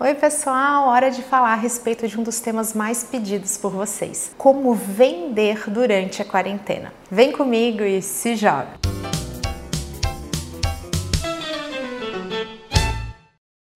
Oi, pessoal! Hora de falar a respeito de um dos temas mais pedidos por vocês: como vender durante a quarentena. Vem comigo e se joga!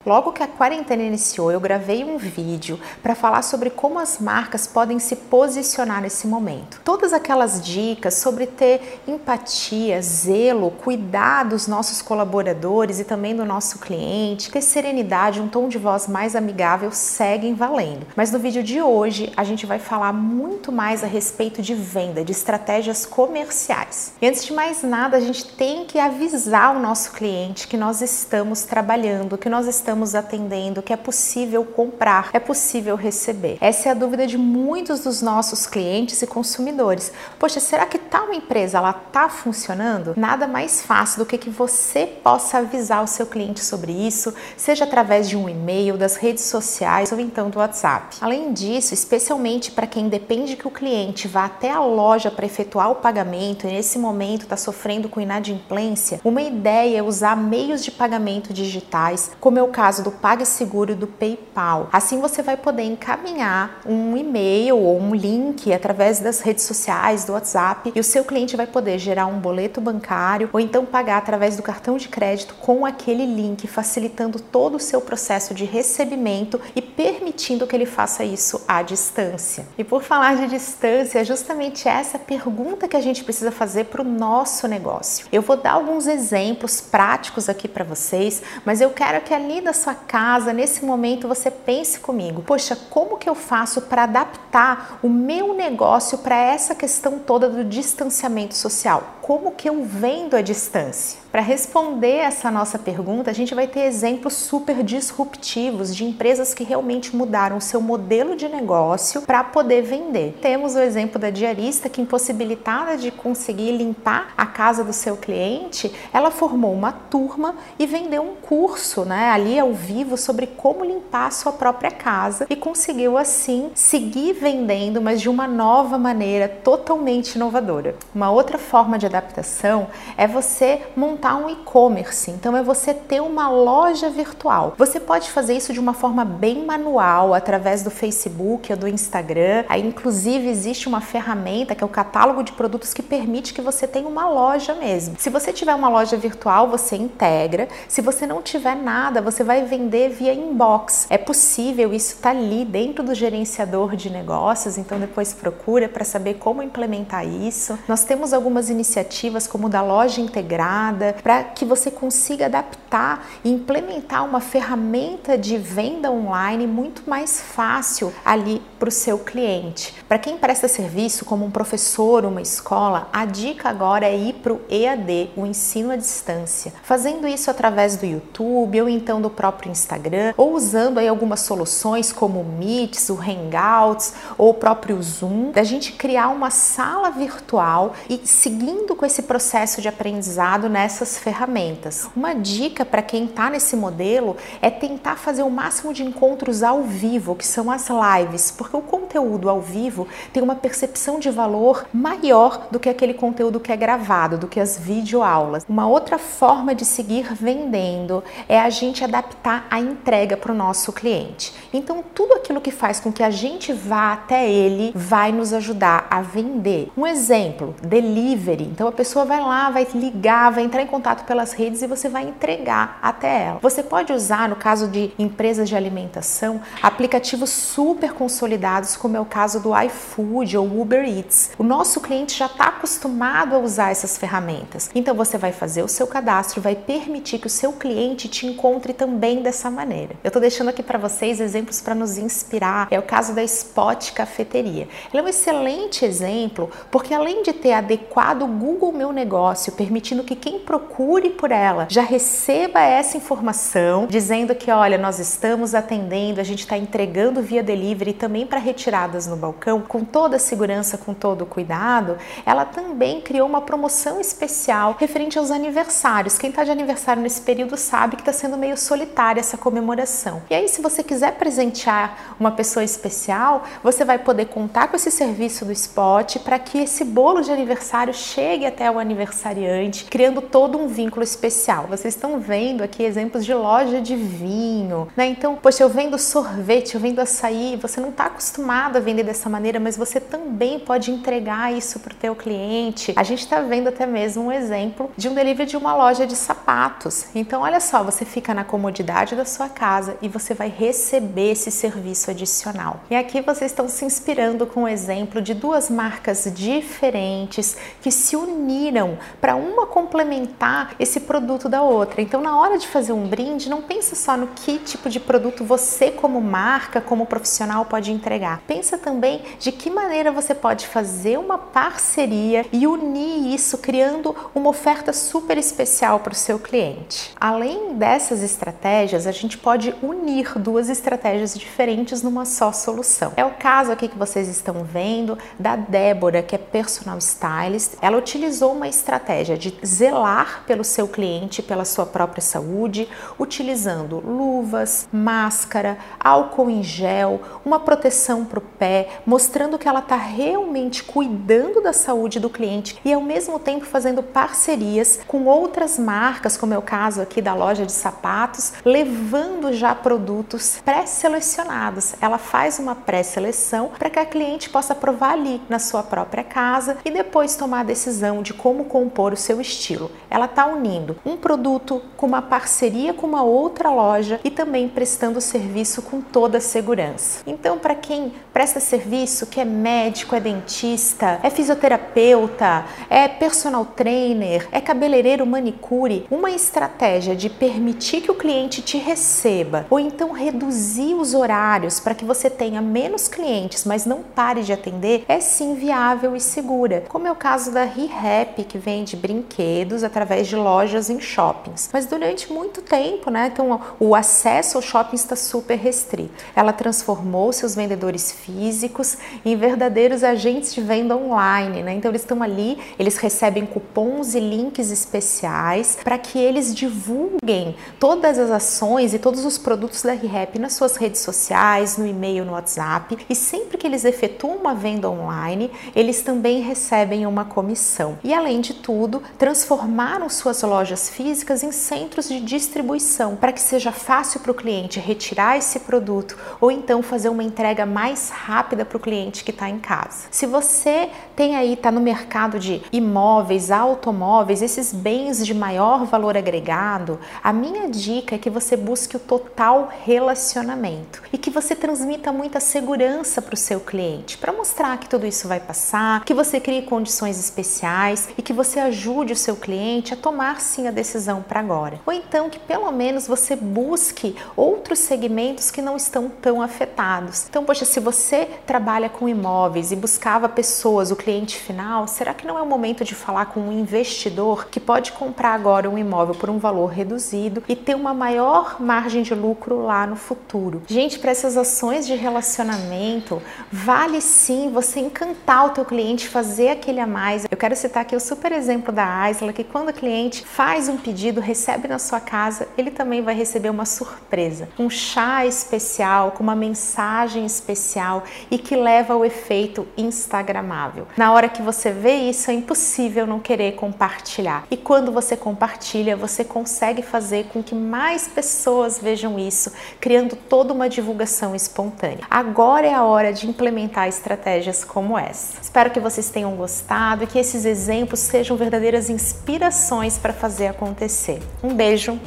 Logo que a quarentena iniciou, eu gravei um vídeo para falar sobre como as marcas podem se posicionar nesse momento. Todas aquelas dicas sobre ter empatia, zelo, cuidar dos nossos colaboradores e também do nosso cliente, ter serenidade, um tom de voz mais amigável seguem valendo. Mas no vídeo de hoje a gente vai falar muito mais a respeito de venda, de estratégias comerciais. E antes de mais nada, a gente tem que avisar o nosso cliente que nós estamos trabalhando, que nós estamos estamos atendendo, que é possível comprar, é possível receber. Essa é a dúvida de muitos dos nossos clientes e consumidores. Poxa, será que tal empresa ela tá funcionando? Nada mais fácil do que que você possa avisar o seu cliente sobre isso, seja através de um e-mail, das redes sociais ou então do WhatsApp. Além disso, especialmente para quem depende que o cliente vá até a loja para efetuar o pagamento e nesse momento está sofrendo com inadimplência, uma ideia é usar meios de pagamento digitais, como é o caso caso do PagSeguro do PayPal. Assim você vai poder encaminhar um e-mail ou um link através das redes sociais, do WhatsApp, e o seu cliente vai poder gerar um boleto bancário ou então pagar através do cartão de crédito com aquele link, facilitando todo o seu processo de recebimento e permitindo que ele faça isso à distância. E por falar de distância, é justamente essa pergunta que a gente precisa fazer para o nosso negócio. Eu vou dar alguns exemplos práticos aqui para vocês, mas eu quero que ali da sua casa, nesse momento, você pense comigo: poxa, como que eu faço para adaptar o meu negócio para essa questão toda do distanciamento social? Como que eu vendo a distância? Para responder essa nossa pergunta, a gente vai ter exemplos super disruptivos de empresas que realmente mudaram o seu modelo de negócio para poder vender. Temos o exemplo da diarista que, impossibilitada de conseguir limpar a casa do seu cliente, ela formou uma turma e vendeu um curso, né, ali ao vivo sobre como limpar a sua própria casa e conseguiu assim seguir vendendo, mas de uma nova maneira totalmente inovadora. Uma outra forma de adaptação é você montar um e-commerce. Então é você ter uma loja virtual. Você pode fazer isso de uma forma bem manual, através do Facebook ou do Instagram. Aí inclusive existe uma ferramenta que é o catálogo de produtos que permite que você tenha uma loja mesmo. Se você tiver uma loja virtual, você integra. Se você não tiver nada, você vai vender via inbox. É possível, isso está ali dentro do gerenciador de negócios, então depois procura para saber como implementar isso. Nós temos algumas iniciativas como da loja integrada, para que você consiga adaptar e implementar uma ferramenta de venda online muito mais fácil ali para o seu cliente. Para quem presta serviço como um professor, uma escola, a dica agora é ir para o EAD, o ensino à distância, fazendo isso através do YouTube ou então do próprio Instagram, ou usando aí algumas soluções como o Meets, o Hangouts ou o próprio Zoom, da gente criar uma sala virtual e seguindo com esse processo de aprendizado nessa essas ferramentas. Uma dica para quem está nesse modelo é tentar fazer o máximo de encontros ao vivo, que são as lives, porque o conteúdo ao vivo tem uma percepção de valor maior do que aquele conteúdo que é gravado, do que as videoaulas. Uma outra forma de seguir vendendo é a gente adaptar a entrega para o nosso cliente. Então, tudo aquilo que faz com que a gente vá até ele vai nos ajudar a vender. Um exemplo, delivery. Então, a pessoa vai lá, vai ligar, vai entrar em contato pelas redes e você vai entregar até ela. Você pode usar, no caso de empresas de alimentação, aplicativos super consolidados, como é o caso do iFood ou Uber Eats. O nosso cliente já está acostumado a usar essas ferramentas. Então você vai fazer o seu cadastro, vai permitir que o seu cliente te encontre também dessa maneira. Eu estou deixando aqui para vocês exemplos para nos inspirar. É o caso da Spot Cafeteria. Ela é um excelente exemplo porque além de ter adequado o Google Meu Negócio, permitindo que quem procure por ela, já receba essa informação dizendo que, olha, nós estamos atendendo, a gente está entregando via delivery também para retiradas no balcão com toda a segurança, com todo o cuidado, ela também criou uma promoção especial referente aos aniversários. Quem está de aniversário nesse período sabe que está sendo meio solitária essa comemoração. E aí, se você quiser presentear uma pessoa especial, você vai poder contar com esse serviço do Spot para que esse bolo de aniversário chegue até o aniversariante, criando todo um vínculo especial. Vocês estão vendo aqui exemplos de loja de vinho, né? Então, poxa, eu vendo sorvete, eu vendo açaí, você não está acostumado a vender dessa maneira, mas você também pode entregar isso para o teu cliente. A gente está vendo até mesmo um exemplo de um delivery de uma loja de sapatos. Então, olha só, você fica na comodidade da sua casa e você vai receber esse serviço adicional. E aqui vocês estão se inspirando com o exemplo de duas marcas diferentes que se uniram para uma complementar esse produto da outra. Então, na hora de fazer um brinde, não pensa só no que tipo de produto você como marca, como profissional pode entregar. Pensa também de que maneira você pode fazer uma parceria e unir isso criando uma oferta super especial para o seu cliente. Além dessas estratégias, a gente pode unir duas estratégias diferentes numa só solução. É o caso aqui que vocês estão vendo da Débora, que é personal stylist. Ela utilizou uma estratégia de zelar pelo seu cliente, pela sua própria saúde, utilizando luvas, máscara, álcool em gel, uma proteção para o pé, mostrando que ela está realmente cuidando da saúde do cliente e ao mesmo tempo fazendo parcerias com outras marcas, como é o caso aqui da loja de sapatos, levando já produtos pré-selecionados. Ela faz uma pré-seleção para que a cliente possa provar ali na sua própria casa e depois tomar a decisão de como compor o seu estilo. Ela está unindo um produto com uma parceria com uma outra loja e também prestando serviço com toda a segurança. Então, para quem presta serviço, que é médico, é dentista, é fisioterapeuta, é personal trainer, é cabeleireiro, manicure, uma estratégia de permitir que o cliente te receba ou então reduzir os horários para que você tenha menos clientes, mas não pare de atender, é sim viável e segura. Como é o caso da ReHap, que vende brinquedos através de lojas em shoppings. Mas durante muito tempo, né? Então o acesso ao shopping está super restrito. Ela transformou seus vendedores físicos em verdadeiros agentes de venda online, né? Então eles estão ali, eles recebem cupons e links especiais para que eles divulguem todas as ações e todos os produtos da ReHap nas suas redes sociais, no e-mail, no WhatsApp. E sempre que eles efetuam uma venda online, eles também recebem uma comissão. E além de tudo, transformaram suas lojas físicas em centros de distribuição para que seja fácil para o cliente retirar esse produto ou então fazer uma entrega mais rápida para o cliente que está em casa. Se você tem aí, está no mercado de imóveis, automóveis, esses bens de maior valor agregado, a minha dica é que você busque o total relacionamento e que você transmita muita segurança para o seu cliente, para mostrar que tudo isso vai passar, que você crie condições especiais e que você ajude o seu cliente a tomar sim a decisão para agora. Ou então que pelo menos você busque outros segmentos que não estão tão afetados. Então, poxa, se você trabalha com imóveis e buscava pessoas, o cliente final, será que não é o momento de falar com um investidor que pode comprar agora um imóvel por um valor reduzido e ter uma maior margem de lucro lá no futuro? Gente, para essas ações de relacionamento, vale sim você encantar o teu cliente, fazer aquele a mais. Eu quero citar aqui o super exemplo da Aisla, que quando o cliente faz um pedido, recebe na sua casa, ele também vai receber uma surpresa, um chá especial com uma mensagem especial e que leva ao efeito instagramável. Na hora que você vê isso, é impossível não querer compartilhar. E quando você compartilha, você consegue fazer com que mais pessoas vejam isso, criando toda uma divulgação espontânea. Agora é a hora de implementar estratégias como essa. Espero que vocês tenham gostado e que esses exemplos sejam verdadeiras inspirações para fazer acontecer. Um beijo,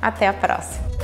até a próxima!